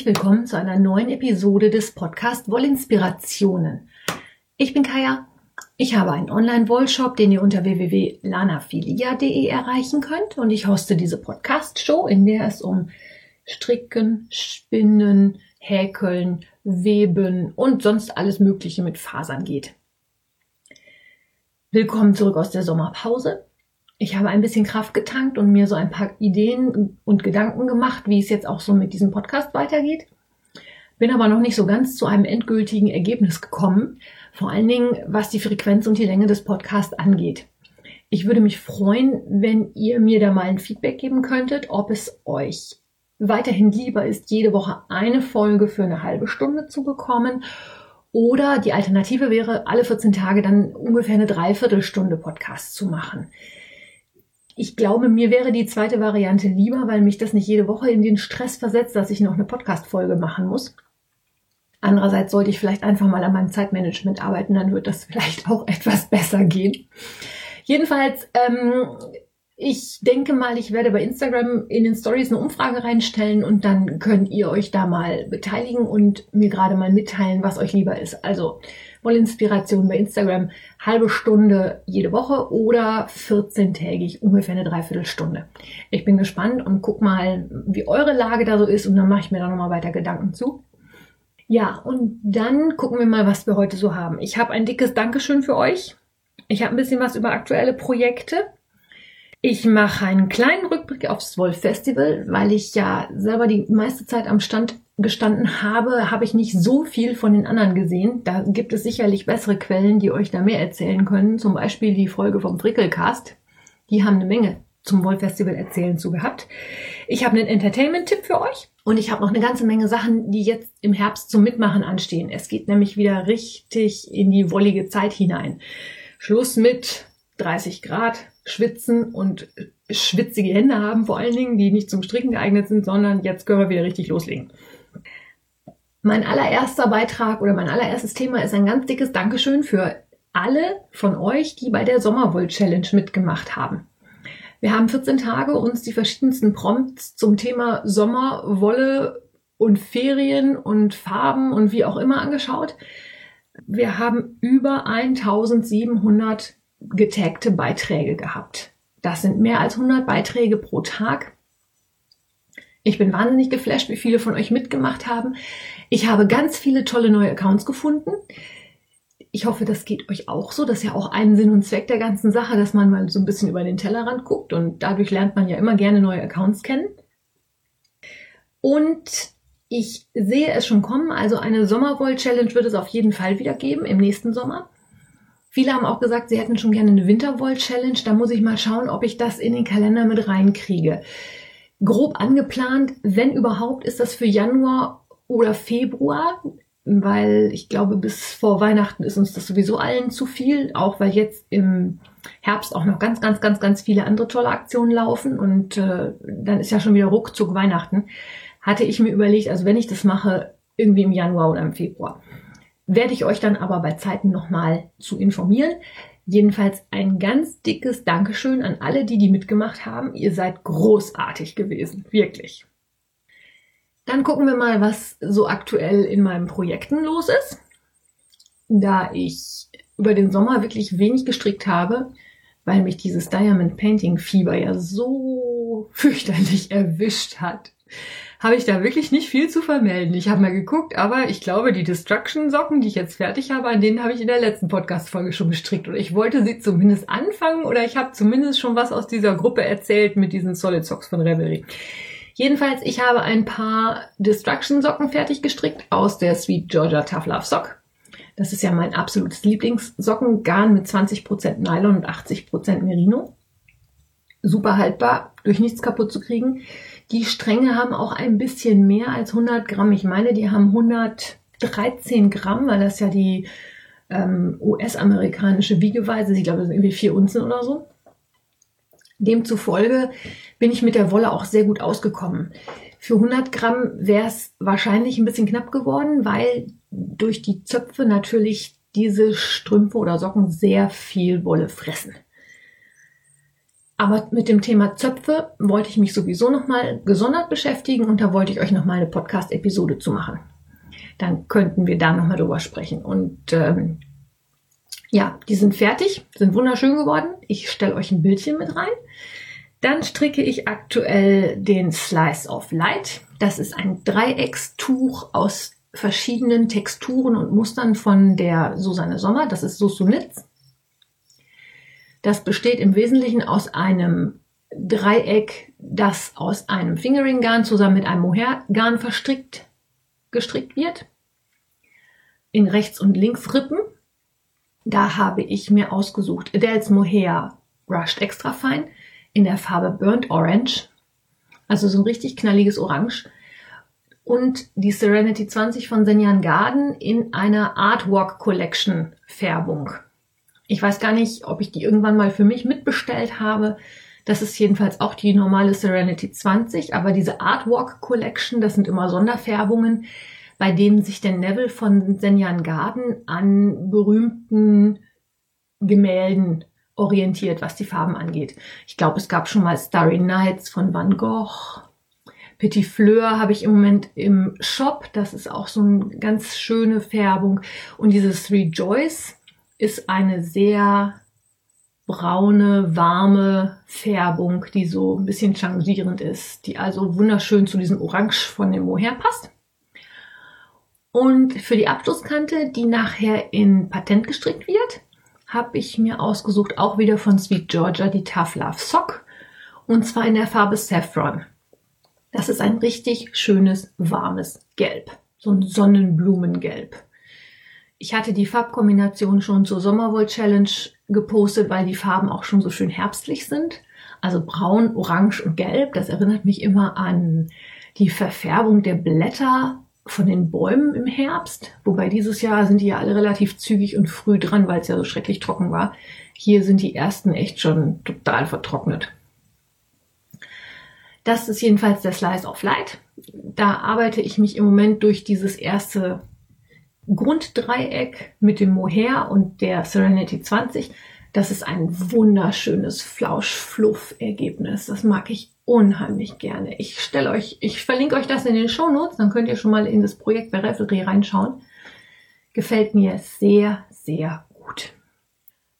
Herzlich willkommen zu einer neuen Episode des Podcast Wollinspirationen. Ich bin Kaya, ich habe einen Online-Wollshop, den ihr unter www.lanafilia.de erreichen könnt und ich hoste diese Podcast-Show, in der es um Stricken, Spinnen, Häkeln, Weben und sonst alles Mögliche mit Fasern geht. Willkommen zurück aus der Sommerpause. Ich habe ein bisschen Kraft getankt und mir so ein paar Ideen und Gedanken gemacht, wie es jetzt auch so mit diesem Podcast weitergeht. Bin aber noch nicht so ganz zu einem endgültigen Ergebnis gekommen, vor allen Dingen was die Frequenz und die Länge des Podcasts angeht. Ich würde mich freuen, wenn ihr mir da mal ein Feedback geben könntet, ob es euch weiterhin lieber ist, jede Woche eine Folge für eine halbe Stunde zu bekommen oder die Alternative wäre, alle 14 Tage dann ungefähr eine Dreiviertelstunde Podcast zu machen. Ich glaube, mir wäre die zweite Variante lieber, weil mich das nicht jede Woche in den Stress versetzt, dass ich noch eine Podcast-Folge machen muss. Andererseits sollte ich vielleicht einfach mal an meinem Zeitmanagement arbeiten, dann wird das vielleicht auch etwas besser gehen. Jedenfalls, ähm, ich denke mal, ich werde bei Instagram in den Stories eine Umfrage reinstellen und dann könnt ihr euch da mal beteiligen und mir gerade mal mitteilen, was euch lieber ist. Also Wollinspiration bei Instagram, halbe Stunde jede Woche oder 14-tägig, ungefähr eine Dreiviertelstunde. Ich bin gespannt und guck mal, wie eure Lage da so ist und dann mache ich mir da nochmal weiter Gedanken zu. Ja, und dann gucken wir mal, was wir heute so haben. Ich habe ein dickes Dankeschön für euch. Ich habe ein bisschen was über aktuelle Projekte. Ich mache einen kleinen Rückblick aufs Wolf Festival, weil ich ja selber die meiste Zeit am Stand gestanden habe, habe ich nicht so viel von den anderen gesehen. Da gibt es sicherlich bessere Quellen, die euch da mehr erzählen können. Zum Beispiel die Folge vom Frickelcast. Die haben eine Menge zum Wolf Festival erzählen zu gehabt. Ich habe einen Entertainment-Tipp für euch und ich habe noch eine ganze Menge Sachen, die jetzt im Herbst zum Mitmachen anstehen. Es geht nämlich wieder richtig in die wollige Zeit hinein. Schluss mit 30 Grad, schwitzen und schwitzige Hände haben vor allen Dingen, die nicht zum Stricken geeignet sind, sondern jetzt können wir wieder richtig loslegen. Mein allererster Beitrag oder mein allererstes Thema ist ein ganz dickes Dankeschön für alle von euch, die bei der Sommerwoll Challenge mitgemacht haben. Wir haben 14 Tage uns die verschiedensten Prompts zum Thema Sommer, Wolle und Ferien und Farben und wie auch immer angeschaut. Wir haben über 1700 getagte Beiträge gehabt. Das sind mehr als 100 Beiträge pro Tag. Ich bin wahnsinnig geflasht, wie viele von euch mitgemacht haben. Ich habe ganz viele tolle neue Accounts gefunden. Ich hoffe, das geht euch auch so. Das ist ja auch ein Sinn und Zweck der ganzen Sache, dass man mal so ein bisschen über den Tellerrand guckt und dadurch lernt man ja immer gerne neue Accounts kennen. Und ich sehe es schon kommen. Also eine Sommerwoll-Challenge wird es auf jeden Fall wieder geben im nächsten Sommer. Viele haben auch gesagt, sie hätten schon gerne eine Winterwoll-Challenge. Da muss ich mal schauen, ob ich das in den Kalender mit reinkriege. Grob angeplant, wenn überhaupt, ist das für Januar oder Februar, weil ich glaube, bis vor Weihnachten ist uns das sowieso allen zu viel, auch weil jetzt im Herbst auch noch ganz, ganz, ganz, ganz viele andere tolle Aktionen laufen und äh, dann ist ja schon wieder ruckzuck Weihnachten. Hatte ich mir überlegt, also wenn ich das mache, irgendwie im Januar oder im Februar werde ich euch dann aber bei Zeiten nochmal zu informieren. Jedenfalls ein ganz dickes Dankeschön an alle, die die mitgemacht haben. Ihr seid großartig gewesen, wirklich. Dann gucken wir mal, was so aktuell in meinen Projekten los ist. Da ich über den Sommer wirklich wenig gestrickt habe, weil mich dieses Diamond Painting Fieber ja so fürchterlich erwischt hat, habe ich da wirklich nicht viel zu vermelden. Ich habe mal geguckt, aber ich glaube, die Destruction-Socken, die ich jetzt fertig habe, an denen habe ich in der letzten Podcast-Folge schon gestrickt. Und ich wollte sie zumindest anfangen oder ich habe zumindest schon was aus dieser Gruppe erzählt mit diesen Solid Socks von Revelry. Jedenfalls, ich habe ein paar Destruction-Socken fertig gestrickt aus der Sweet Georgia Tough Love Sock. Das ist ja mein absolutes Lieblingssockengarn mit 20% Nylon und 80% Merino. Super haltbar, durch nichts kaputt zu kriegen. Die Stränge haben auch ein bisschen mehr als 100 Gramm. Ich meine, die haben 113 Gramm, weil das ja die ähm, US-amerikanische Wiegeweise ist. Ich glaube, das sind irgendwie vier Unzen oder so. Demzufolge bin ich mit der Wolle auch sehr gut ausgekommen. Für 100 Gramm wäre es wahrscheinlich ein bisschen knapp geworden, weil durch die Zöpfe natürlich diese Strümpfe oder Socken sehr viel Wolle fressen. Aber mit dem Thema Zöpfe wollte ich mich sowieso nochmal gesondert beschäftigen und da wollte ich euch nochmal eine Podcast-Episode zu machen. Dann könnten wir da nochmal drüber sprechen. Und ähm, ja, die sind fertig, sind wunderschön geworden. Ich stelle euch ein Bildchen mit rein. Dann stricke ich aktuell den Slice of Light. Das ist ein Dreieckstuch aus verschiedenen Texturen und Mustern von der Susanne Sommer. Das ist Susunitz. Das besteht im Wesentlichen aus einem Dreieck, das aus einem Fingering-Garn zusammen mit einem Mohair-Garn verstrickt, gestrickt wird. In Rechts- und Linksrippen. Da habe ich mir ausgesucht Adele's Mohair Brushed Extra Fine in der Farbe Burnt Orange. Also so ein richtig knalliges Orange. Und die Serenity 20 von Senjan Garden in einer Artwork Collection Färbung. Ich weiß gar nicht, ob ich die irgendwann mal für mich mitbestellt habe. Das ist jedenfalls auch die normale Serenity 20, aber diese Artwork Collection, das sind immer Sonderfärbungen, bei denen sich der Neville von Senjan Garden an berühmten Gemälden orientiert, was die Farben angeht. Ich glaube, es gab schon mal Starry Nights von Van Gogh. Petit Fleur habe ich im Moment im Shop. Das ist auch so eine ganz schöne Färbung. Und dieses Rejoice ist eine sehr braune, warme Färbung, die so ein bisschen changierend ist, die also wunderschön zu diesem Orange von dem Mohair passt. Und für die Abschlusskante, die nachher in Patent gestrickt wird, habe ich mir ausgesucht, auch wieder von Sweet Georgia, die Tough Love Sock. Und zwar in der Farbe Saffron. Das ist ein richtig schönes, warmes Gelb. So ein Sonnenblumengelb. Ich hatte die Farbkombination schon zur Sommerwoll Challenge gepostet, weil die Farben auch schon so schön herbstlich sind. Also braun, orange und gelb. Das erinnert mich immer an die Verfärbung der Blätter von den Bäumen im Herbst. Wobei dieses Jahr sind die ja alle relativ zügig und früh dran, weil es ja so schrecklich trocken war. Hier sind die ersten echt schon total vertrocknet. Das ist jedenfalls der Slice of Light. Da arbeite ich mich im Moment durch dieses erste Grunddreieck mit dem Mohair und der Serenity 20. Das ist ein wunderschönes Flausch-Fluff-Ergebnis. Das mag ich unheimlich gerne. Ich stelle euch, ich verlinke euch das in den Show Notes, dann könnt ihr schon mal in das Projekt bei Revelry reinschauen. Gefällt mir sehr, sehr gut.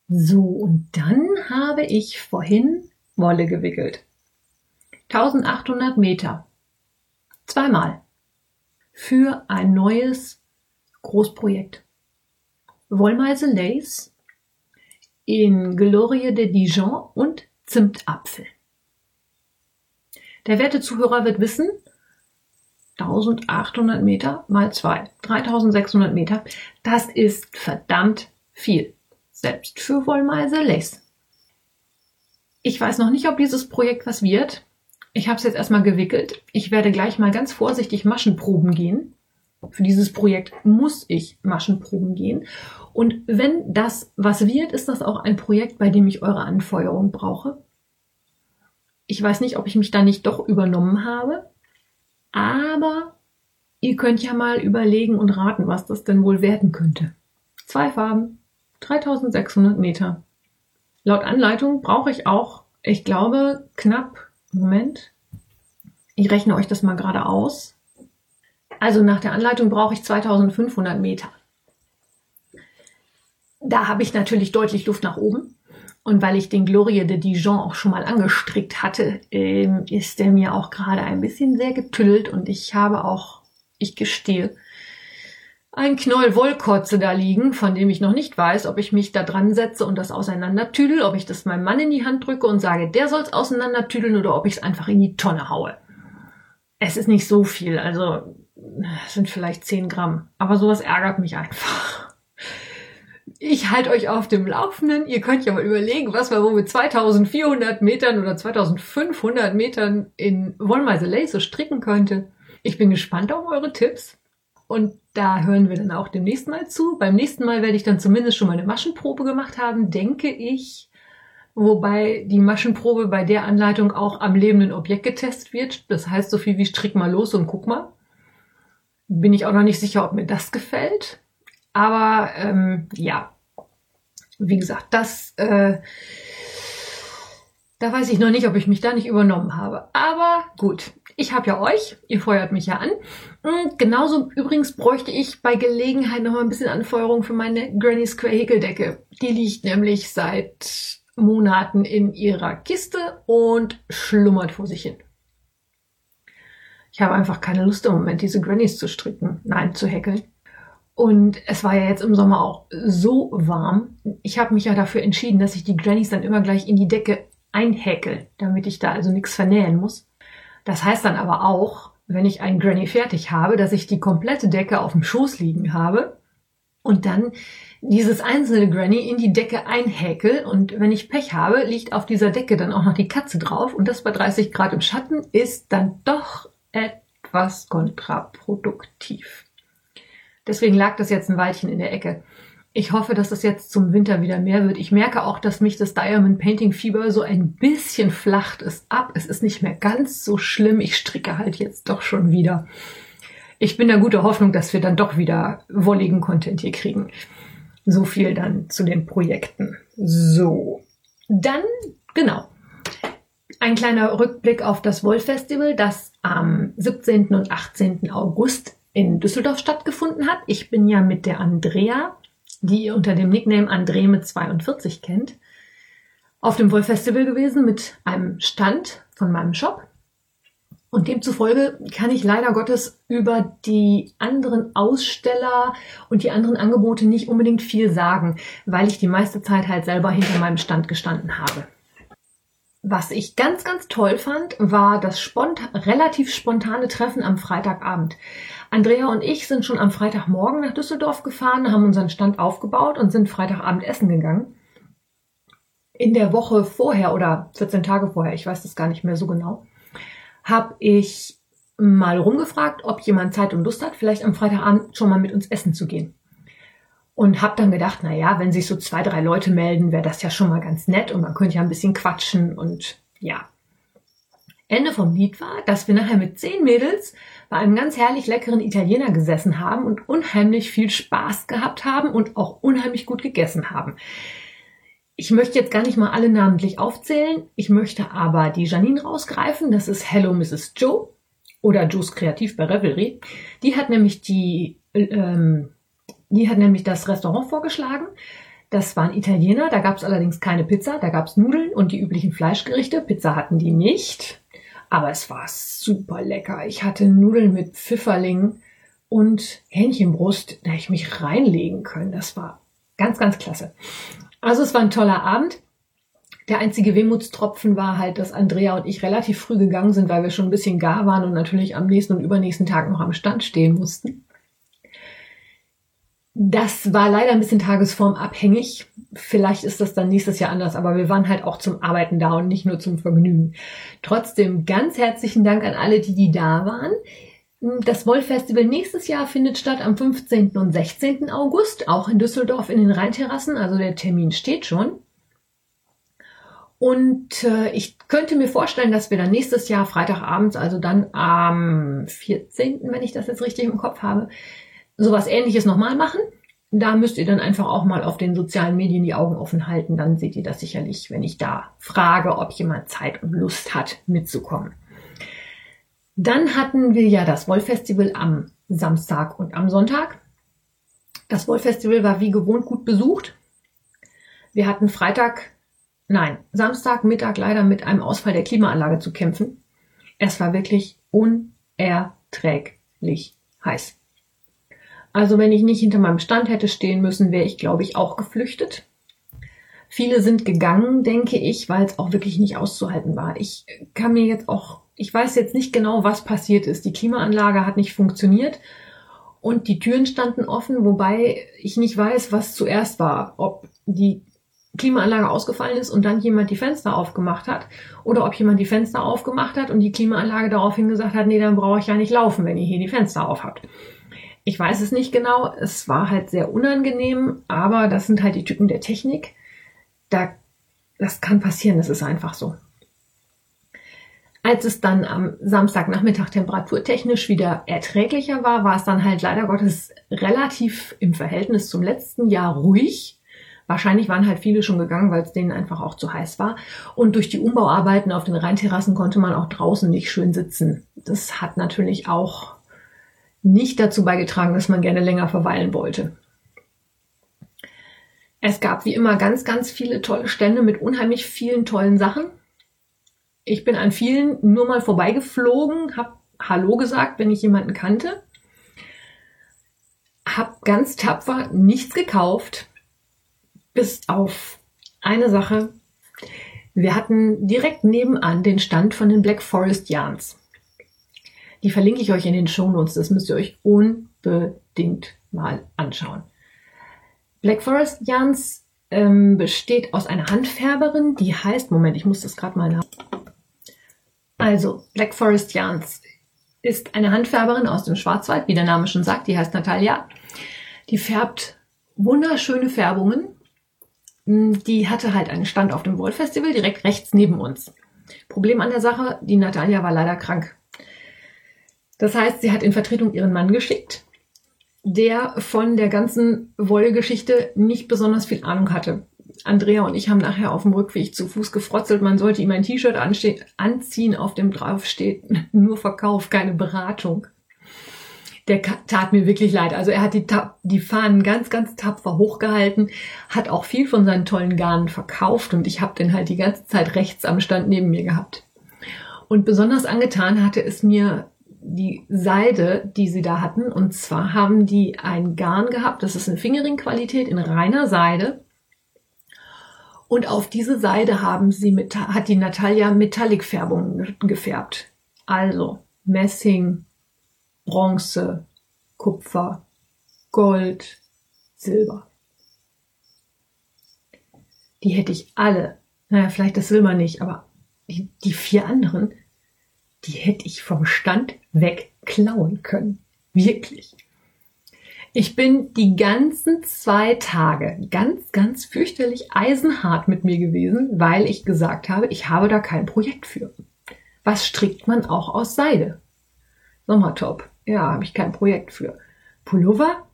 So, und dann habe ich vorhin Wolle gewickelt. 1800 Meter. Zweimal. Für ein neues Großprojekt. Wollmeise Lace in Glorie de Dijon und Zimtapfel. Der werte Zuhörer wird wissen, 1800 Meter mal zwei, 3600 Meter, das ist verdammt viel. Selbst für Wollmeise Lace. Ich weiß noch nicht, ob dieses Projekt was wird. Ich habe es jetzt erstmal gewickelt. Ich werde gleich mal ganz vorsichtig Maschenproben gehen. Für dieses Projekt muss ich Maschenproben gehen. Und wenn das was wird, ist das auch ein Projekt, bei dem ich eure Anfeuerung brauche. Ich weiß nicht, ob ich mich da nicht doch übernommen habe, aber ihr könnt ja mal überlegen und raten, was das denn wohl werden könnte. Zwei Farben, 3600 Meter. Laut Anleitung brauche ich auch, ich glaube, knapp, Moment, ich rechne euch das mal gerade aus, also nach der Anleitung brauche ich 2500 Meter. Da habe ich natürlich deutlich Luft nach oben. Und weil ich den Glorie de Dijon auch schon mal angestrickt hatte, ähm, ist der mir auch gerade ein bisschen sehr getüdelt und ich habe auch, ich gestehe, ein Knoll Wollkotze da liegen, von dem ich noch nicht weiß, ob ich mich da dran setze und das auseinandertüdel, ob ich das meinem Mann in die Hand drücke und sage, der soll's auseinandertüdeln oder ob ich es einfach in die Tonne haue. Es ist nicht so viel, also sind vielleicht 10 Gramm. Aber sowas ärgert mich einfach. Ich halte euch auf dem Laufenden. Ihr könnt ja mal überlegen, was man wohl mit 2400 Metern oder 2500 Metern in Wollmeise Lace stricken könnte. Ich bin gespannt auf eure Tipps. Und da hören wir dann auch demnächst mal zu. Beim nächsten Mal werde ich dann zumindest schon mal eine Maschenprobe gemacht haben, denke ich. Wobei die Maschenprobe bei der Anleitung auch am lebenden Objekt getestet wird. Das heißt so viel wie strick mal los und guck mal bin ich auch noch nicht sicher, ob mir das gefällt. Aber ähm, ja, wie gesagt, das, äh, Da weiß ich noch nicht, ob ich mich da nicht übernommen habe. Aber gut, ich habe ja euch, ihr feuert mich ja an. Und genauso übrigens bräuchte ich bei Gelegenheit noch mal ein bisschen Anfeuerung für meine Granny Square Häkeldecke. Die liegt nämlich seit Monaten in ihrer Kiste und schlummert vor sich hin. Ich habe einfach keine Lust im Moment, diese Grannies zu stricken, nein, zu häkeln. Und es war ja jetzt im Sommer auch so warm. Ich habe mich ja dafür entschieden, dass ich die Grannies dann immer gleich in die Decke einhäkel, damit ich da also nichts vernähen muss. Das heißt dann aber auch, wenn ich ein Granny fertig habe, dass ich die komplette Decke auf dem Schoß liegen habe und dann dieses einzelne Granny in die Decke einhäkel und wenn ich Pech habe, liegt auf dieser Decke dann auch noch die Katze drauf und das bei 30 Grad im Schatten ist dann doch etwas kontraproduktiv. Deswegen lag das jetzt ein Weilchen in der Ecke. Ich hoffe, dass das jetzt zum Winter wieder mehr wird. Ich merke auch, dass mich das Diamond Painting Fieber so ein bisschen flacht es ab. Es ist nicht mehr ganz so schlimm. Ich stricke halt jetzt doch schon wieder. Ich bin der gute Hoffnung, dass wir dann doch wieder wolligen Content hier kriegen. So viel dann zu den Projekten. So. Dann, genau. Ein kleiner Rückblick auf das Wollfestival, das am 17. und 18. August in Düsseldorf stattgefunden hat. Ich bin ja mit der Andrea die ihr unter dem Nickname Andreme 42 kennt, auf dem Wollfestival gewesen mit einem Stand von meinem Shop. Und demzufolge kann ich leider Gottes über die anderen Aussteller und die anderen Angebote nicht unbedingt viel sagen, weil ich die meiste Zeit halt selber hinter meinem Stand gestanden habe. Was ich ganz, ganz toll fand, war das spont relativ spontane Treffen am Freitagabend. Andrea und ich sind schon am Freitagmorgen nach Düsseldorf gefahren, haben unseren Stand aufgebaut und sind Freitagabend essen gegangen. In der Woche vorher oder 14 Tage vorher, ich weiß das gar nicht mehr so genau, habe ich mal rumgefragt, ob jemand Zeit und Lust hat, vielleicht am Freitagabend schon mal mit uns essen zu gehen. Und habe dann gedacht, na ja, wenn sich so zwei, drei Leute melden, wäre das ja schon mal ganz nett und man könnte ja ein bisschen quatschen und ja. Ende vom Lied war, dass wir nachher mit zehn Mädels bei einem ganz herrlich leckeren Italiener gesessen haben und unheimlich viel Spaß gehabt haben und auch unheimlich gut gegessen haben. Ich möchte jetzt gar nicht mal alle namentlich aufzählen. Ich möchte aber die Janine rausgreifen. Das ist Hello Mrs. Joe oder Joe's Kreativ bei Revelry. Die hat nämlich die, ähm, die hat nämlich das Restaurant vorgeschlagen. Das waren Italiener, da gab es allerdings keine Pizza, da gab es Nudeln und die üblichen Fleischgerichte. Pizza hatten die nicht. Aber es war super lecker. Ich hatte Nudeln mit Pfifferling und Hähnchenbrust, da ich mich reinlegen können. Das war ganz, ganz klasse. Also es war ein toller Abend. Der einzige Wehmutstropfen war halt, dass Andrea und ich relativ früh gegangen sind, weil wir schon ein bisschen gar waren und natürlich am nächsten und übernächsten Tag noch am Stand stehen mussten. Das war leider ein bisschen tagesformabhängig. Vielleicht ist das dann nächstes Jahr anders, aber wir waren halt auch zum Arbeiten da und nicht nur zum Vergnügen. Trotzdem ganz herzlichen Dank an alle, die, die da waren. Das Wollfestival nächstes Jahr findet statt am 15. und 16. August, auch in Düsseldorf in den Rheinterrassen. Also der Termin steht schon. Und äh, ich könnte mir vorstellen, dass wir dann nächstes Jahr Freitagabends, also dann am 14., wenn ich das jetzt richtig im Kopf habe, sowas ähnliches nochmal machen. Da müsst ihr dann einfach auch mal auf den sozialen Medien die Augen offen halten. Dann seht ihr das sicherlich, wenn ich da frage, ob jemand Zeit und Lust hat, mitzukommen. Dann hatten wir ja das Wollfestival am Samstag und am Sonntag. Das Wollfestival war wie gewohnt gut besucht. Wir hatten Freitag, nein, Samstag Mittag leider mit einem Ausfall der Klimaanlage zu kämpfen. Es war wirklich unerträglich heiß. Also wenn ich nicht hinter meinem Stand hätte stehen müssen, wäre ich, glaube ich, auch geflüchtet. Viele sind gegangen, denke ich, weil es auch wirklich nicht auszuhalten war. Ich kann mir jetzt auch, ich weiß jetzt nicht genau, was passiert ist. Die Klimaanlage hat nicht funktioniert und die Türen standen offen, wobei ich nicht weiß, was zuerst war. Ob die Klimaanlage ausgefallen ist und dann jemand die Fenster aufgemacht hat oder ob jemand die Fenster aufgemacht hat und die Klimaanlage daraufhin gesagt hat, nee, dann brauche ich ja nicht laufen, wenn ihr hier die Fenster auf habt. Ich weiß es nicht genau. Es war halt sehr unangenehm, aber das sind halt die Typen der Technik. Da, das kann passieren, das ist einfach so. Als es dann am Samstagnachmittag temperaturtechnisch wieder erträglicher war, war es dann halt leider Gottes relativ im Verhältnis zum letzten Jahr ruhig, Wahrscheinlich waren halt viele schon gegangen, weil es denen einfach auch zu heiß war. Und durch die Umbauarbeiten auf den Rheinterrassen konnte man auch draußen nicht schön sitzen. Das hat natürlich auch nicht dazu beigetragen, dass man gerne länger verweilen wollte. Es gab wie immer ganz, ganz viele tolle Stände mit unheimlich vielen tollen Sachen. Ich bin an vielen nur mal vorbeigeflogen, habe Hallo gesagt, wenn ich jemanden kannte, habe ganz tapfer nichts gekauft, bis auf eine Sache. Wir hatten direkt nebenan den Stand von den Black Forest Yarns. Die verlinke ich euch in den Shownotes. Das müsst ihr euch unbedingt mal anschauen. Black Forest Yarns ähm, besteht aus einer Handfärberin, die heißt, Moment, ich muss das gerade mal nach. Also, Black Forest Yarns ist eine Handfärberin aus dem Schwarzwald, wie der Name schon sagt, die heißt Natalia. Die färbt wunderschöne Färbungen hm, die hatte halt einen Stand auf dem Wolf Festival direkt rechts neben uns. Problem an der Sache, die Natalia war leider krank. Das heißt, sie hat in Vertretung ihren Mann geschickt, der von der ganzen Wollgeschichte nicht besonders viel Ahnung hatte. Andrea und ich haben nachher auf dem Rückweg zu Fuß gefrotzelt, man sollte ihm ein T-Shirt anziehen, auf dem drauf steht, nur Verkauf, keine Beratung der tat mir wirklich leid. Also er hat die, die Fahnen ganz, ganz tapfer hochgehalten, hat auch viel von seinen tollen Garnen verkauft und ich habe den halt die ganze Zeit rechts am Stand neben mir gehabt. Und besonders angetan hatte es mir die Seide, die sie da hatten. Und zwar haben die ein Garn gehabt, das ist eine Fingering-Qualität in reiner Seide. Und auf diese Seide haben sie mit, hat die Natalia Metallic-Färbungen gefärbt. Also Messing, Bronze, Kupfer, Gold, Silber. Die hätte ich alle, naja, vielleicht das Silber nicht, aber die, die vier anderen, die hätte ich vom Stand weg klauen können. Wirklich. Ich bin die ganzen zwei Tage ganz, ganz fürchterlich eisenhart mit mir gewesen, weil ich gesagt habe, ich habe da kein Projekt für. Was strickt man auch aus Seide? Sommertop. Ja, habe ich kein Projekt für. Pullover?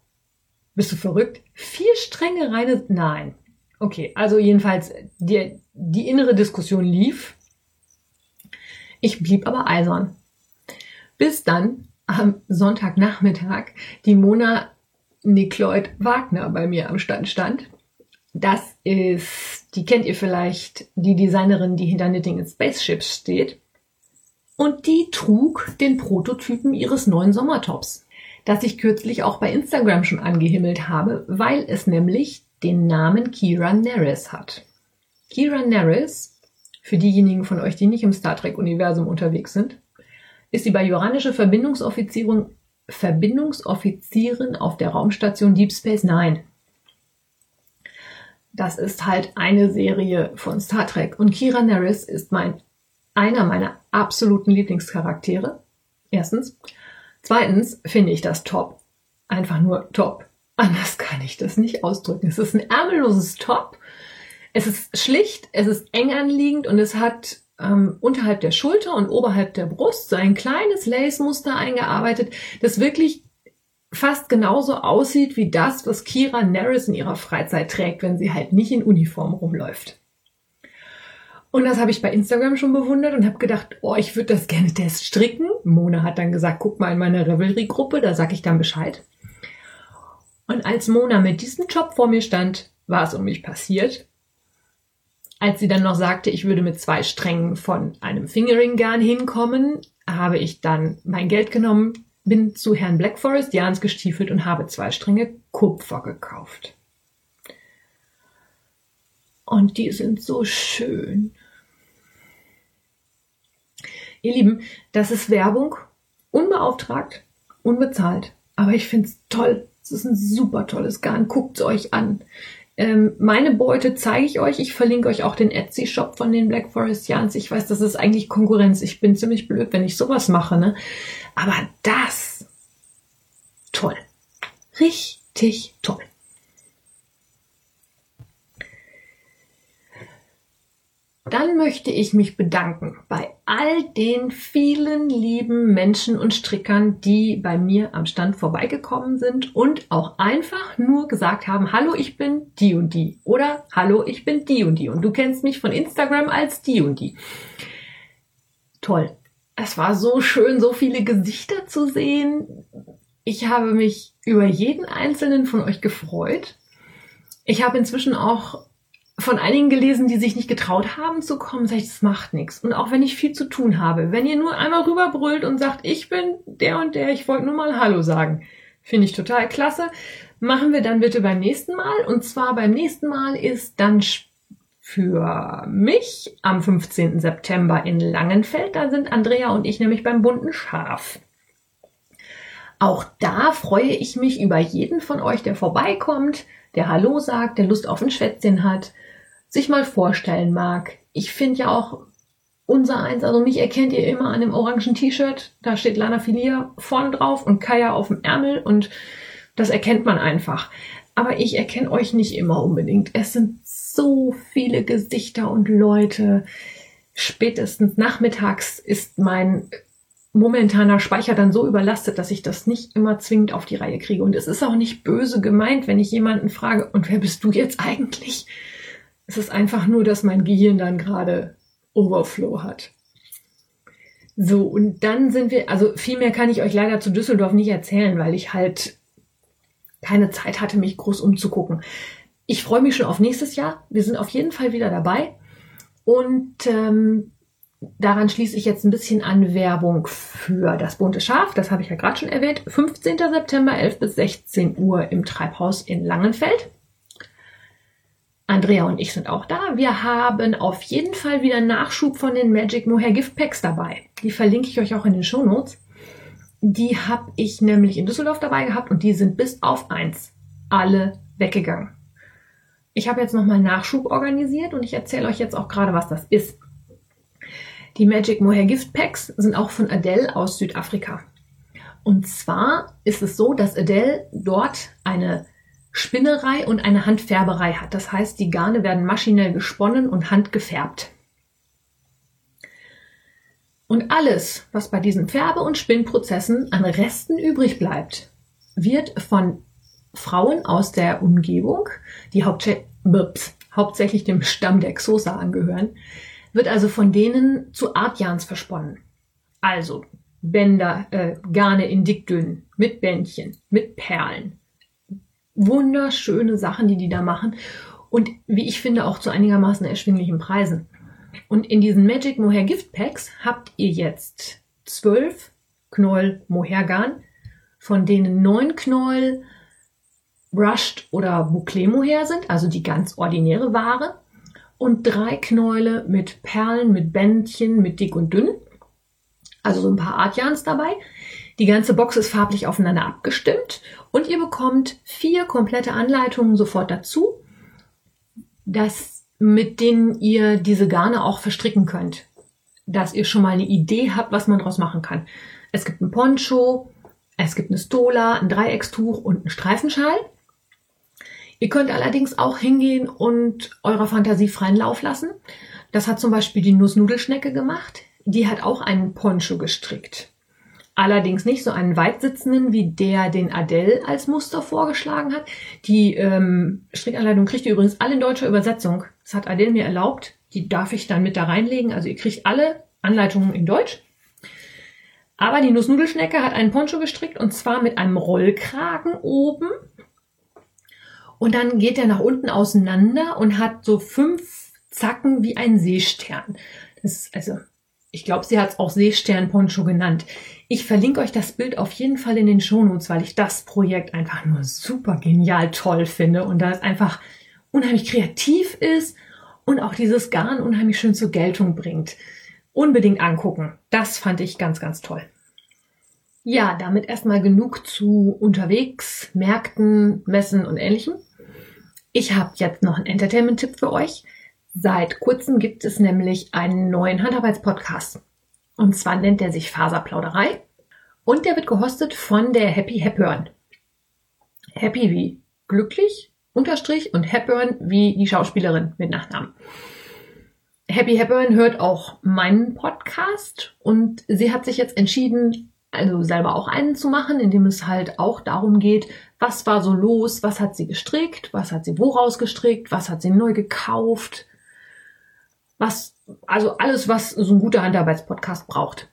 Bist du verrückt? Vier Stränge reine. Nein. Okay, also jedenfalls, die, die innere Diskussion lief. Ich blieb aber eisern. Bis dann am Sonntagnachmittag die Mona Nikloid Wagner bei mir am Stand stand. Das ist, die kennt ihr vielleicht, die Designerin, die hinter Knitting in Spaceships steht und die trug den Prototypen ihres neuen Sommertops, das ich kürzlich auch bei Instagram schon angehimmelt habe, weil es nämlich den Namen Kira Nerys hat. Kira Nerys, für diejenigen von euch, die nicht im Star Trek-Universum unterwegs sind, ist die bajoranische Verbindungsoffizierin, Verbindungsoffizierin auf der Raumstation Deep Space Nine. Das ist halt eine Serie von Star Trek und Kira Nerys ist mein einer meiner absoluten Lieblingscharaktere. Erstens. Zweitens finde ich das top. Einfach nur top. Anders kann ich das nicht ausdrücken. Es ist ein ärmelloses Top. Es ist schlicht, es ist eng anliegend und es hat ähm, unterhalb der Schulter und oberhalb der Brust so ein kleines Lace-Muster eingearbeitet, das wirklich fast genauso aussieht wie das, was Kira Nerys in ihrer Freizeit trägt, wenn sie halt nicht in Uniform rumläuft. Und das habe ich bei Instagram schon bewundert und habe gedacht, oh, ich würde das gerne test stricken. Mona hat dann gesagt, guck mal in meine Revelry-Gruppe, da sag ich dann Bescheid. Und als Mona mit diesem Job vor mir stand, war es um mich passiert. Als sie dann noch sagte, ich würde mit zwei Strängen von einem Fingering-Garn hinkommen, habe ich dann mein Geld genommen, bin zu Herrn Blackforest Jans gestiefelt und habe zwei Stränge Kupfer gekauft. Und die sind so schön. Ihr Lieben, das ist Werbung, unbeauftragt, unbezahlt. Aber ich finde es toll. Es ist ein super tolles Garn. Guckt es euch an. Ähm, meine Beute zeige ich euch. Ich verlinke euch auch den Etsy-Shop von den Black Forest Yarns. Ich weiß, das ist eigentlich Konkurrenz. Ich bin ziemlich blöd, wenn ich sowas mache. Ne? Aber das, toll. Richtig toll. Dann möchte ich mich bedanken bei all den vielen lieben Menschen und Strickern, die bei mir am Stand vorbeigekommen sind und auch einfach nur gesagt haben, hallo, ich bin die und die oder hallo, ich bin die und die und du kennst mich von Instagram als die und die. Toll. Es war so schön, so viele Gesichter zu sehen. Ich habe mich über jeden einzelnen von euch gefreut. Ich habe inzwischen auch von einigen gelesen, die sich nicht getraut haben zu kommen, sage ich, das macht nichts. Und auch wenn ich viel zu tun habe, wenn ihr nur einmal rüberbrüllt und sagt, ich bin der und der, ich wollte nur mal Hallo sagen, finde ich total klasse. Machen wir dann bitte beim nächsten Mal. Und zwar beim nächsten Mal ist dann für mich am 15. September in Langenfeld. Da sind Andrea und ich nämlich beim bunten Schaf. Auch da freue ich mich über jeden von euch, der vorbeikommt, der Hallo sagt, der Lust auf ein Schwätzchen hat sich mal vorstellen mag. Ich finde ja auch unser eins, also mich erkennt ihr immer an dem orangen T-Shirt. Da steht Lana Filia vorn drauf und Kaya auf dem Ärmel und das erkennt man einfach. Aber ich erkenne euch nicht immer unbedingt. Es sind so viele Gesichter und Leute. Spätestens nachmittags ist mein momentaner Speicher dann so überlastet, dass ich das nicht immer zwingend auf die Reihe kriege. Und es ist auch nicht böse gemeint, wenn ich jemanden frage, und wer bist du jetzt eigentlich? Es ist einfach nur, dass mein Gehirn dann gerade Overflow hat. So, und dann sind wir, also viel mehr kann ich euch leider zu Düsseldorf nicht erzählen, weil ich halt keine Zeit hatte, mich groß umzugucken. Ich freue mich schon auf nächstes Jahr. Wir sind auf jeden Fall wieder dabei. Und ähm, daran schließe ich jetzt ein bisschen an Werbung für das bunte Schaf. Das habe ich ja gerade schon erwähnt. 15. September, 11 bis 16 Uhr im Treibhaus in Langenfeld. Andrea und ich sind auch da. Wir haben auf jeden Fall wieder Nachschub von den Magic Mohair Gift Packs dabei. Die verlinke ich euch auch in den Show Notes. Die habe ich nämlich in Düsseldorf dabei gehabt und die sind bis auf eins alle weggegangen. Ich habe jetzt nochmal Nachschub organisiert und ich erzähle euch jetzt auch gerade, was das ist. Die Magic Mohair Gift Packs sind auch von Adele aus Südafrika. Und zwar ist es so, dass Adele dort eine Spinnerei und eine Handfärberei hat. Das heißt, die Garne werden maschinell gesponnen und handgefärbt. Und alles, was bei diesen Färbe- und Spinnprozessen an Resten übrig bleibt, wird von Frauen aus der Umgebung, die hauptsächlich dem Stamm der Xosa angehören, wird also von denen zu Artjans versponnen. Also Bänder, äh, Garne in dickdünn, mit Bändchen, mit Perlen, wunderschöne Sachen, die die da machen. Und wie ich finde, auch zu einigermaßen erschwinglichen Preisen. Und in diesen Magic Mohair Gift Packs habt ihr jetzt zwölf Knoll Mohair Garn, von denen neun Knoll Brushed oder Bouclé Mohair sind, also die ganz ordinäre Ware. Und drei Knäule mit Perlen, mit Bändchen, mit dick und dünn. Also so ein paar Artjans dabei. Die ganze Box ist farblich aufeinander abgestimmt und ihr bekommt vier komplette Anleitungen sofort dazu, dass, mit denen ihr diese Garne auch verstricken könnt. Dass ihr schon mal eine Idee habt, was man daraus machen kann. Es gibt ein Poncho, es gibt eine Stola, ein Dreieckstuch und einen Streifenschal. Ihr könnt allerdings auch hingehen und eurer Fantasie freien Lauf lassen. Das hat zum Beispiel die Nussnudelschnecke gemacht. Die hat auch einen Poncho gestrickt. Allerdings nicht so einen weitsitzenden, wie der den Adele als Muster vorgeschlagen hat. Die ähm, Strickanleitung kriegt ihr übrigens alle in deutscher Übersetzung. Das hat Adele mir erlaubt. Die darf ich dann mit da reinlegen. Also ihr kriegt alle Anleitungen in Deutsch. Aber die Nussnudelschnecke hat einen Poncho gestrickt und zwar mit einem Rollkragen oben. Und dann geht er nach unten auseinander und hat so fünf Zacken wie ein Seestern. Das ist also ich glaube, sie hat es auch Seestern-Poncho genannt. Ich verlinke euch das Bild auf jeden Fall in den Shownotes, weil ich das Projekt einfach nur super genial toll finde und da es einfach unheimlich kreativ ist und auch dieses Garn unheimlich schön zur Geltung bringt. Unbedingt angucken. Das fand ich ganz, ganz toll. Ja, damit erstmal genug zu unterwegs, Märkten, Messen und ähnlichem. Ich habe jetzt noch einen Entertainment-Tipp für euch. Seit kurzem gibt es nämlich einen neuen Handarbeitspodcast. Und zwar nennt er sich Faserplauderei. Und der wird gehostet von der Happy Hepburn. Happy wie glücklich, Unterstrich und Hepburn wie die Schauspielerin mit Nachnamen. Happy Hepburn hört auch meinen Podcast und sie hat sich jetzt entschieden, also selber auch einen zu machen, in dem es halt auch darum geht, was war so los, was hat sie gestrickt, was hat sie woraus gestrickt, was hat sie neu gekauft, was, also alles, was so ein guter Handarbeitspodcast braucht.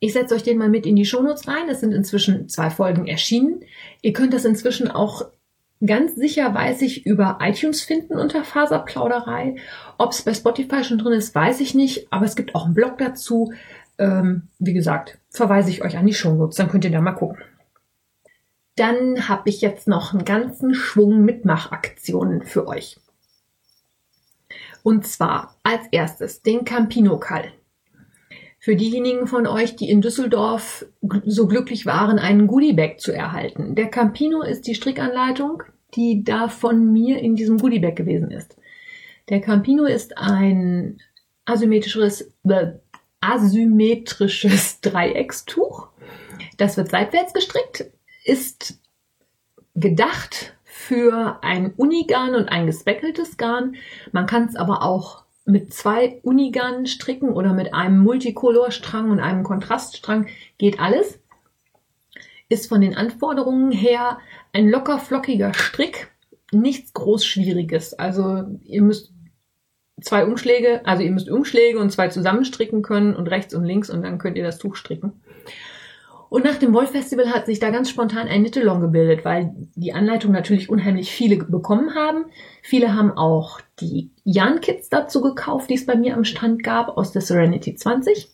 Ich setze euch den mal mit in die Shownotes rein. Es sind inzwischen zwei Folgen erschienen. Ihr könnt das inzwischen auch ganz sicher, weiß ich, über iTunes finden unter Faserplauderei. Ob es bei Spotify schon drin ist, weiß ich nicht. Aber es gibt auch einen Blog dazu. Ähm, wie gesagt, verweise ich euch an die Shownotes. Dann könnt ihr da mal gucken. Dann habe ich jetzt noch einen ganzen Schwung Mitmachaktionen für euch. Und zwar als erstes den Campino Call. Für diejenigen von euch, die in Düsseldorf so glücklich waren, einen Goodiebag zu erhalten. Der Campino ist die Strickanleitung, die da von mir in diesem Goodiebag gewesen ist. Der Campino ist ein asymmetrisches, äh, asymmetrisches Dreieckstuch. Das wird seitwärts gestrickt, ist gedacht für ein Unigarn und ein gespeckeltes Garn. Man kann es aber auch mit zwei Unigarn stricken oder mit einem Multicolor-Strang und einem Kontraststrang. Geht alles. Ist von den Anforderungen her ein locker flockiger Strick. Nichts groß Schwieriges. Also ihr müsst zwei Umschläge, also ihr müsst Umschläge und zwei zusammenstricken können und rechts und links und dann könnt ihr das Tuch stricken. Und nach dem Wolf-Festival hat sich da ganz spontan ein Knittelong gebildet, weil die Anleitung natürlich unheimlich viele bekommen haben. Viele haben auch die Jan-Kits dazu gekauft, die es bei mir am Stand gab, aus der Serenity 20.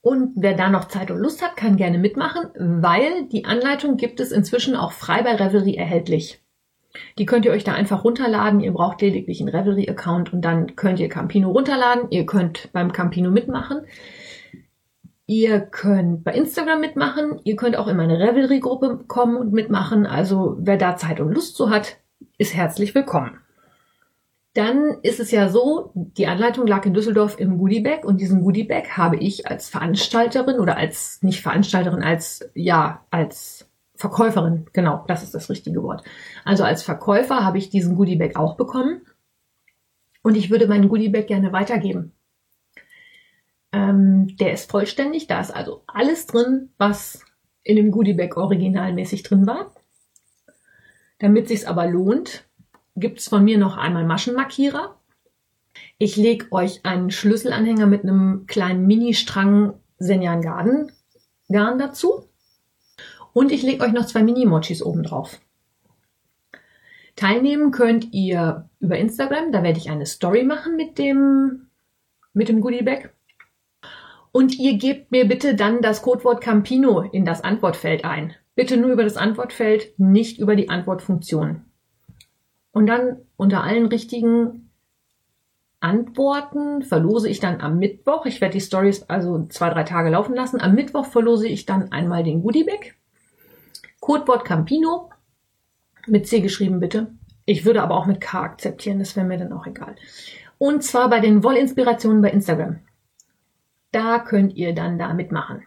Und wer da noch Zeit und Lust hat, kann gerne mitmachen, weil die Anleitung gibt es inzwischen auch frei bei Revelry erhältlich. Die könnt ihr euch da einfach runterladen. Ihr braucht lediglich einen Revelry-Account und dann könnt ihr Campino runterladen. Ihr könnt beim Campino mitmachen. Ihr könnt bei Instagram mitmachen. Ihr könnt auch in meine Revelry-Gruppe kommen und mitmachen. Also wer da Zeit und Lust zu hat, ist herzlich willkommen. Dann ist es ja so, die Anleitung lag in Düsseldorf im Goodiebag und diesen Goodiebag habe ich als Veranstalterin oder als, nicht Veranstalterin, als, ja, als Verkäuferin, genau, das ist das richtige Wort. Also als Verkäufer habe ich diesen Goodiebag auch bekommen und ich würde meinen Goodiebag gerne weitergeben. Ähm, der ist vollständig, da ist also alles drin, was in dem Goodiebag originalmäßig drin war. Damit sich's aber lohnt, gibt's von mir noch einmal Maschenmarkierer. Ich lege euch einen Schlüsselanhänger mit einem kleinen Mini-Strang Senjan Garden Garn dazu. Und ich lege euch noch zwei Mini-Mochis oben drauf. Teilnehmen könnt ihr über Instagram, da werde ich eine Story machen mit dem, mit dem Goodiebag. Und ihr gebt mir bitte dann das Codewort Campino in das Antwortfeld ein. Bitte nur über das Antwortfeld, nicht über die Antwortfunktion. Und dann unter allen richtigen Antworten verlose ich dann am Mittwoch. Ich werde die Stories also zwei, drei Tage laufen lassen. Am Mittwoch verlose ich dann einmal den Goodiebag. Codewort Campino. Mit C geschrieben bitte. Ich würde aber auch mit K akzeptieren, das wäre mir dann auch egal. Und zwar bei den Wollinspirationen bei Instagram. Da könnt ihr dann da mitmachen.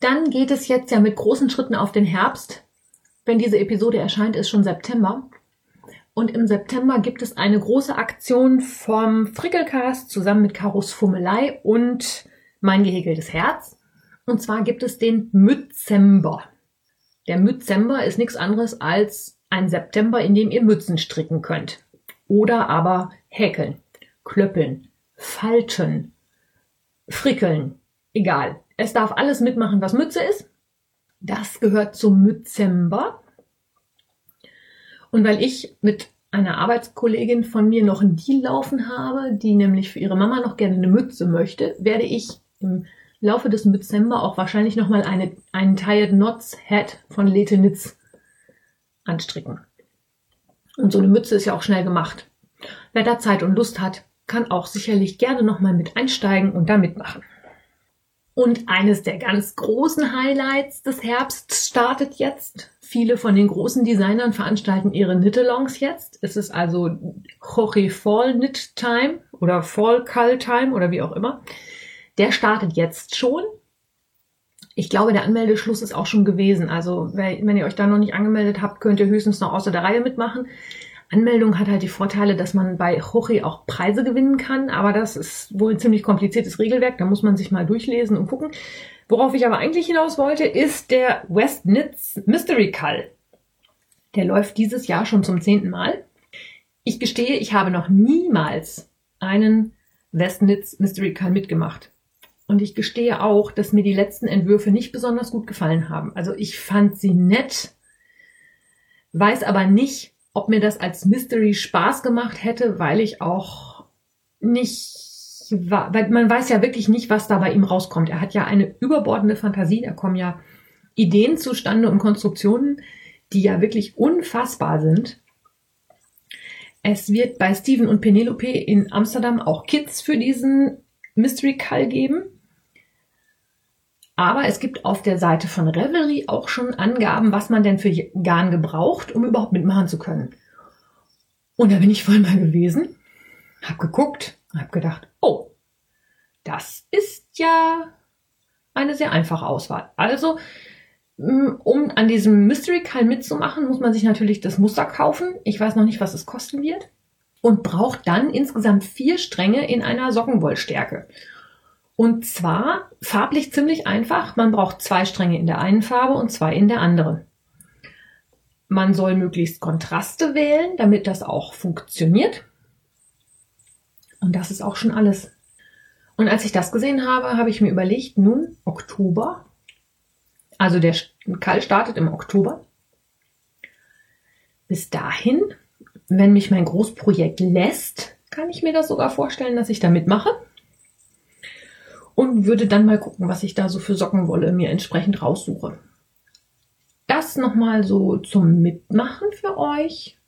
Dann geht es jetzt ja mit großen Schritten auf den Herbst. Wenn diese Episode erscheint, ist schon September. Und im September gibt es eine große Aktion vom Frickelcast zusammen mit Karos Fummelei und mein gehäkeltes Herz. Und zwar gibt es den Mützember. Der Mützember ist nichts anderes als ein September, in dem ihr Mützen stricken könnt. Oder aber häkeln, klöppeln, falten, frickeln, egal. Es darf alles mitmachen, was Mütze ist. Das gehört zum Mützember. Und weil ich mit einer Arbeitskollegin von mir noch einen Deal laufen habe, die nämlich für ihre Mama noch gerne eine Mütze möchte, werde ich im Laufe des Dezember auch wahrscheinlich nochmal eine, einen Tired Knots Hat von Letenitz anstricken. Und so eine Mütze ist ja auch schnell gemacht. Wer da Zeit und Lust hat, kann auch sicherlich gerne nochmal mit einsteigen und da mitmachen. Und eines der ganz großen Highlights des Herbsts startet jetzt. Viele von den großen Designern veranstalten ihre Knit-Alongs jetzt. Es ist also Jorge Fall Knit Time oder Fall Cull Time oder wie auch immer. Der startet jetzt schon. Ich glaube, der Anmeldeschluss ist auch schon gewesen. Also wenn ihr euch da noch nicht angemeldet habt, könnt ihr höchstens noch außer der Reihe mitmachen. Anmeldung hat halt die Vorteile, dass man bei Hochi auch Preise gewinnen kann, aber das ist wohl ein ziemlich kompliziertes Regelwerk, da muss man sich mal durchlesen und gucken. Worauf ich aber eigentlich hinaus wollte, ist der Westnitz Mystery Call. Der läuft dieses Jahr schon zum zehnten Mal. Ich gestehe, ich habe noch niemals einen Westnitz Mystery Call mitgemacht. Und ich gestehe auch, dass mir die letzten Entwürfe nicht besonders gut gefallen haben. Also ich fand sie nett, weiß aber nicht, ob mir das als Mystery Spaß gemacht hätte, weil ich auch nicht weil man weiß ja wirklich nicht, was da bei ihm rauskommt. Er hat ja eine überbordende Fantasie, da kommen ja Ideen zustande und Konstruktionen, die ja wirklich unfassbar sind. Es wird bei Steven und Penelope in Amsterdam auch Kids für diesen Mystery Call geben. Aber es gibt auf der Seite von Revelry auch schon Angaben, was man denn für Garn gebraucht, um überhaupt mitmachen zu können. Und da bin ich voll mal gewesen, hab geguckt, hab gedacht, oh, das ist ja eine sehr einfache Auswahl. Also, um an diesem Mystery Call mitzumachen, muss man sich natürlich das Muster kaufen. Ich weiß noch nicht, was es kosten wird. Und braucht dann insgesamt vier Stränge in einer Sockenwollstärke. Und zwar farblich ziemlich einfach. Man braucht zwei Stränge in der einen Farbe und zwei in der anderen. Man soll möglichst Kontraste wählen, damit das auch funktioniert. Und das ist auch schon alles. Und als ich das gesehen habe, habe ich mir überlegt, nun Oktober, also der Kall startet im Oktober. Bis dahin, wenn mich mein Großprojekt lässt, kann ich mir das sogar vorstellen, dass ich da mitmache und würde dann mal gucken, was ich da so für Sockenwolle mir entsprechend raussuche. Das nochmal so zum Mitmachen für euch.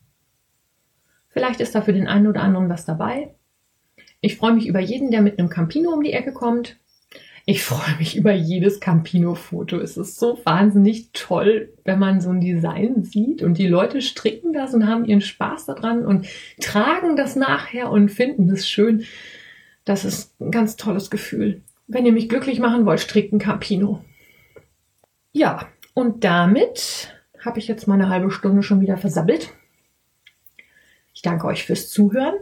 Vielleicht ist da für den einen oder anderen was dabei. Ich freue mich über jeden, der mit einem Campino um die Ecke kommt. Ich freue mich über jedes Campino-Foto. Es ist so wahnsinnig toll, wenn man so ein Design sieht und die Leute stricken das und haben ihren Spaß daran und tragen das nachher und finden es schön. Das ist ein ganz tolles Gefühl. Wenn ihr mich glücklich machen wollt, strickt ein Campino. Ja, und damit habe ich jetzt meine halbe Stunde schon wieder versabbelt. Ich danke euch fürs Zuhören.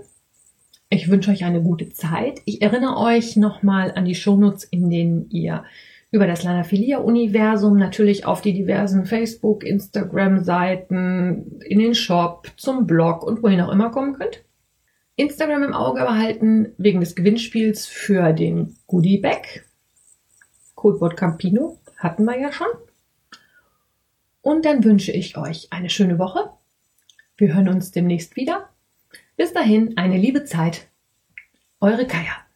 Ich wünsche euch eine gute Zeit. Ich erinnere euch nochmal an die Shownotes, in denen ihr über das Lanafilia-Universum natürlich auf die diversen Facebook, Instagram-Seiten, in den Shop, zum Blog und wohin auch immer kommen könnt. Instagram im Auge behalten wegen des Gewinnspiels für den Goodie Bag. Codewort Campino hatten wir ja schon. Und dann wünsche ich euch eine schöne Woche. Wir hören uns demnächst wieder. Bis dahin eine liebe Zeit. Eure Kaya.